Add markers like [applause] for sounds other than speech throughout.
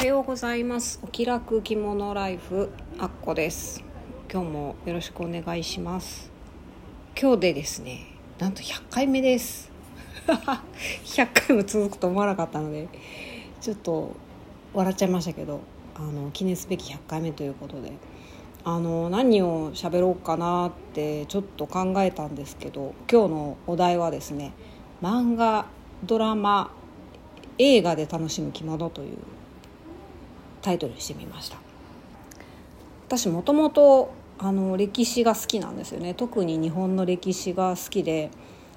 はようございます。お気楽着物ライフあっこです。今日もよろしくお願いします。今日でですねなんと100回目です。[laughs] 100回も続くと思わなかったのでちょっと笑っちゃいましたけどあの記念すべき100回目ということであの何を喋ろうかなってちょっと考えたんですけど今日のお題はですね漫画ドラマ映画で楽しむ着物というタイトルにしてみました。私もともとあの歴史が好きなんですよね。特に日本の歴史が好きで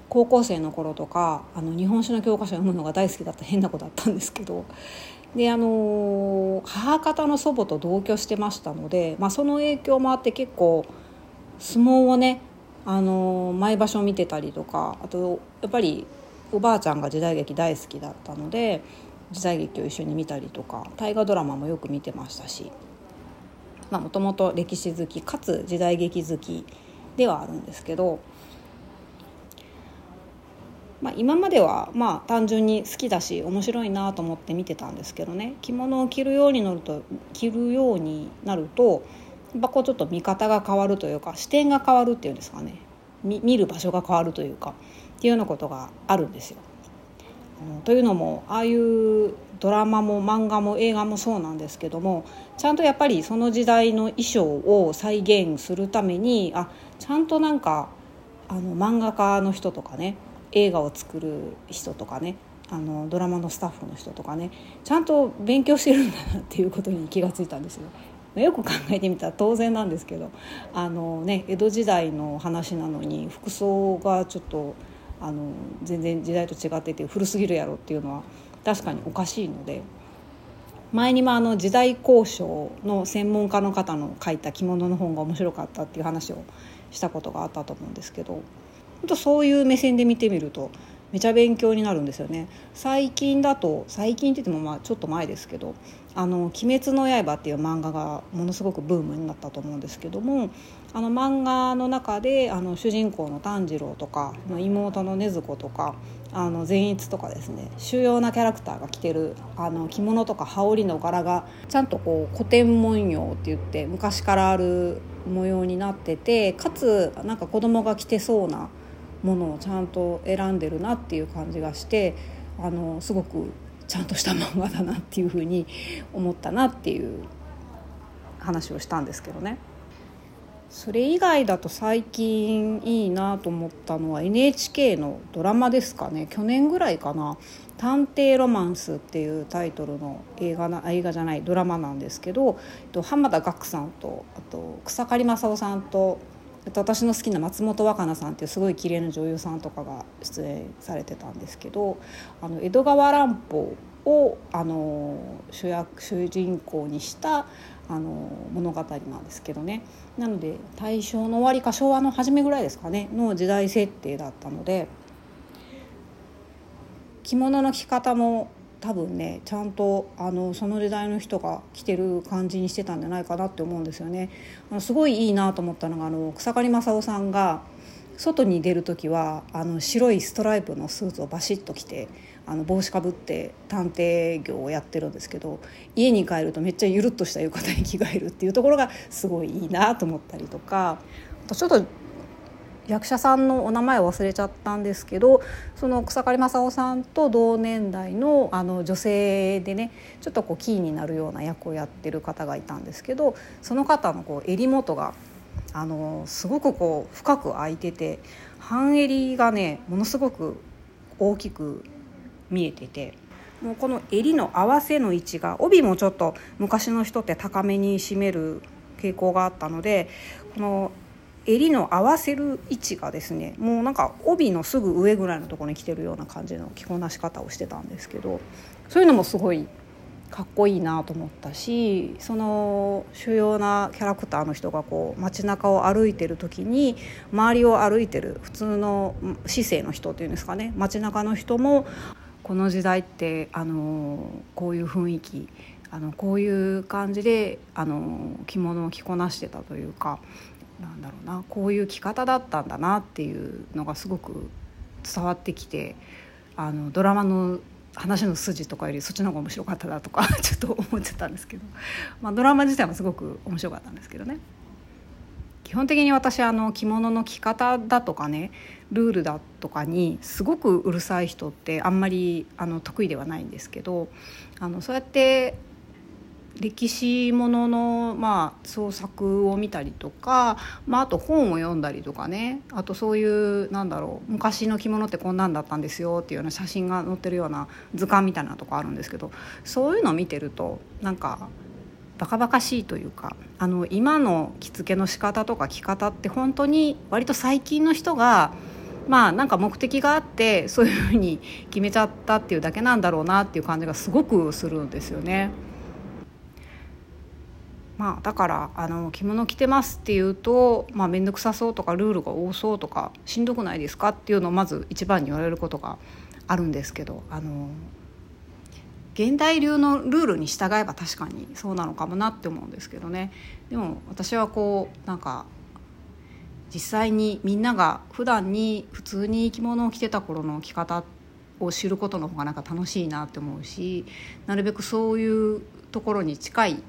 高校生の頃とかあの日本史の教科書を読むのが大好きだった変な子だったんですけどであの母方の祖母と同居してましたので、まあ、その影響もあって結構相撲をねあの毎場所見てたりとかあとやっぱりおばあちゃんが時代劇大好きだったので時代劇を一緒に見たりとか大河ドラマもよく見てましたしもともと歴史好きかつ時代劇好きではあるんですけど、まあ、今まではまあ単純に好きだし面白いなと思って見てたんですけどね着物を着るようになると着るようになるとやっぱこうちょっと見方が変わるというか視点が変わるっていうんですかね見る場所が変わるというかっていうようなことがあるんですよ。というのもああいうドラマも漫画も映画もそうなんですけどもちゃんとやっぱりその時代の衣装を再現するためにあちゃんとなんかあの漫画家の人とかね映画を作る人とかねあのドラマのスタッフの人とかねちゃんと勉強してるんだなっていうことに気がついたんですよ。よく考えてみたら当然なんですけどあの、ね、江戸時代の話なのに服装がちょっとあの全然時代と違ってて古すぎるやろっていうのは確かにおかしいので前にもあの時代考証の専門家の方の書いた着物の本が面白かったっていう話をしたことがあったと思うんですけど本当そういう目線で見てみるとめちゃ勉強になるんですよね。最近だと最近って言ってもまあちょっと前ですけど「あの鬼滅の刃」っていう漫画がものすごくブームになったと思うんですけどもあの漫画の中であの主人公の炭治郎とか妹の禰豆子とかあの善逸とかですね主要なキャラクターが着てるあの着物とか羽織の柄がちゃんとこう古典文様って言って昔からある模様になっててかつなんか子供が着てそうなものをちゃんと選んでるなっていう感じがしてあのすごくちゃんとした漫画だなっていうふうに思ったなっていう話をしたんですけどね。それ以外だと最近いいなと思ったのは NHK のドラマですかね去年ぐらいかな「探偵ロマンス」っていうタイトルの映画な映画じゃないドラマなんですけど浜田岳さんとあと草刈正雄さんと私の好きな松本若菜さんっていうすごい綺麗な女優さんとかが出演されてたんですけどあの江戸川乱歩をあの主役主人公にしたあの物語なんですけどね。なので大正の終わりか昭和の初めぐらいですかねの時代設定だったので着物の着方も多分ねちゃんとあのその時代の人が着てる感じにしてたんじゃないかなって思うんですよね。あのすごいいいなと思ったのがあの草刈正雄さんが外に出る時はあの白いストライプのスーツをバシッと着てあの帽子かぶって探偵業をやってるんですけど家に帰るとめっちゃゆるっとした浴衣に着替えるっていうところがすごいいいなと思ったりとかちょっと役者さんのお名前を忘れちゃったんですけどその草刈正雄さんと同年代のあの女性でねちょっとこうキーになるような役をやってる方がいたんですけどその方のこう襟元があのすごくこう深く開いてて半襟がねものすごく大きく見えててもうこの襟の合わせの位置が帯もちょっと昔の人って高めに締める傾向があったのでこの襟の合わせる位置がですねもうなんか帯のすぐ上ぐらいのところに来てるような感じの着こなし方をしてたんですけどそういうのもすごいかっこいいなと思ったしその主要なキャラクターの人がこう街中を歩いてる時に周りを歩いてる普通の市政の人っていうんですかね街中の人もこの時代ってあのこういう雰囲気あのこういう感じであの着物を着こなしてたというかなんだろうなこういう着方だったんだなっていうのがすごく伝わってきてあのドラマの話の筋とかよりそっちの方が面白かったなとか [laughs] ちょっと思っちゃったんですけど、まあ、ドラマ自体もすごく面白かったんですけどね。基本的に私あの着物の着方だとかねルールだとかにすごくうるさい人ってあんまりあの得意ではないんですけどあのそうやって歴史ものの、まあ、創作を見たりとか、まあ、あと本を読んだりとかねあとそういうなんだろう昔の着物ってこんなんだったんですよっていうような写真が載ってるような図鑑みたいなとこあるんですけどそういうのを見てるとなんかバカバカしいというかあの今の着付けの仕方とか着方って本当に割と最近の人がまあなんか目的があってそういうふうに決めちゃったっていうだけなんだろうなっていう感じがすごくするんですよね。まあ、だからあの着物着てますっていうと面倒、まあ、くさそうとかルールが多そうとかしんどくないですかっていうのをまず一番に言われることがあるんですけどあの現代流のルールに従えば確かにそうなのかもなって思うんですけどね。でも私はこうなんか実際にみんなが普段に普通に着物を着てた頃の着方を知ることの方がなんか楽しいなって思うしなるべくそういうところに近い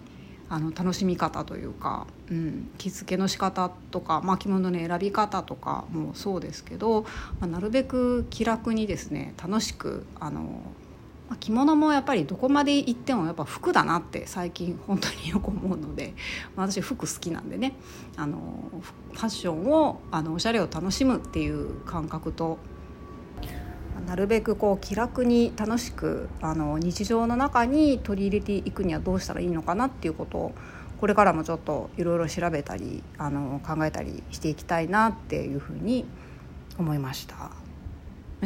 あの楽しみ方というか、うん、着付けの仕方とか、まあ、着物の選び方とかもそうですけど、まあ、なるべく気楽にですね楽しくあの、着物もやっぱりどこまで行ってもやっぱ服だなって最近本当によく思うので、まあ、私服好きなんでねあのファッションをあのおしゃれを楽しむっていう感覚となるべくこう気楽に楽しくあの日常の中に取り入れていくにはどうしたらいいのかなっていうことをこれからもちょっといろいろ調べたりあの考えたりしていきたいなっていうふうに思いました。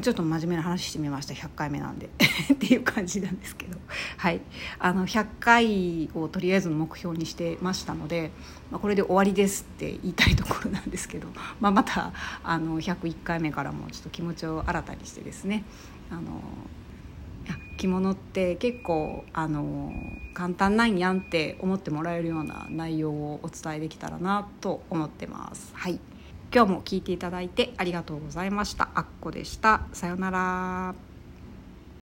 ちょっと真面目な話してみました。100回目なんで。[laughs] っていう感じなんですけど、はい、あの100回をとりあえず目標にしてましたので、まあ、これで終わりですって言いたいところなんですけど、[laughs] まあ、またあの101回目からもちょっと気持ちを新たにしてですね。あの着物って結構あの簡単なんやんって思ってもらえるような内容をお伝えできたらなと思ってます。はい。今日も聞いていただいてありがとうございました。あっこでした。さようなら。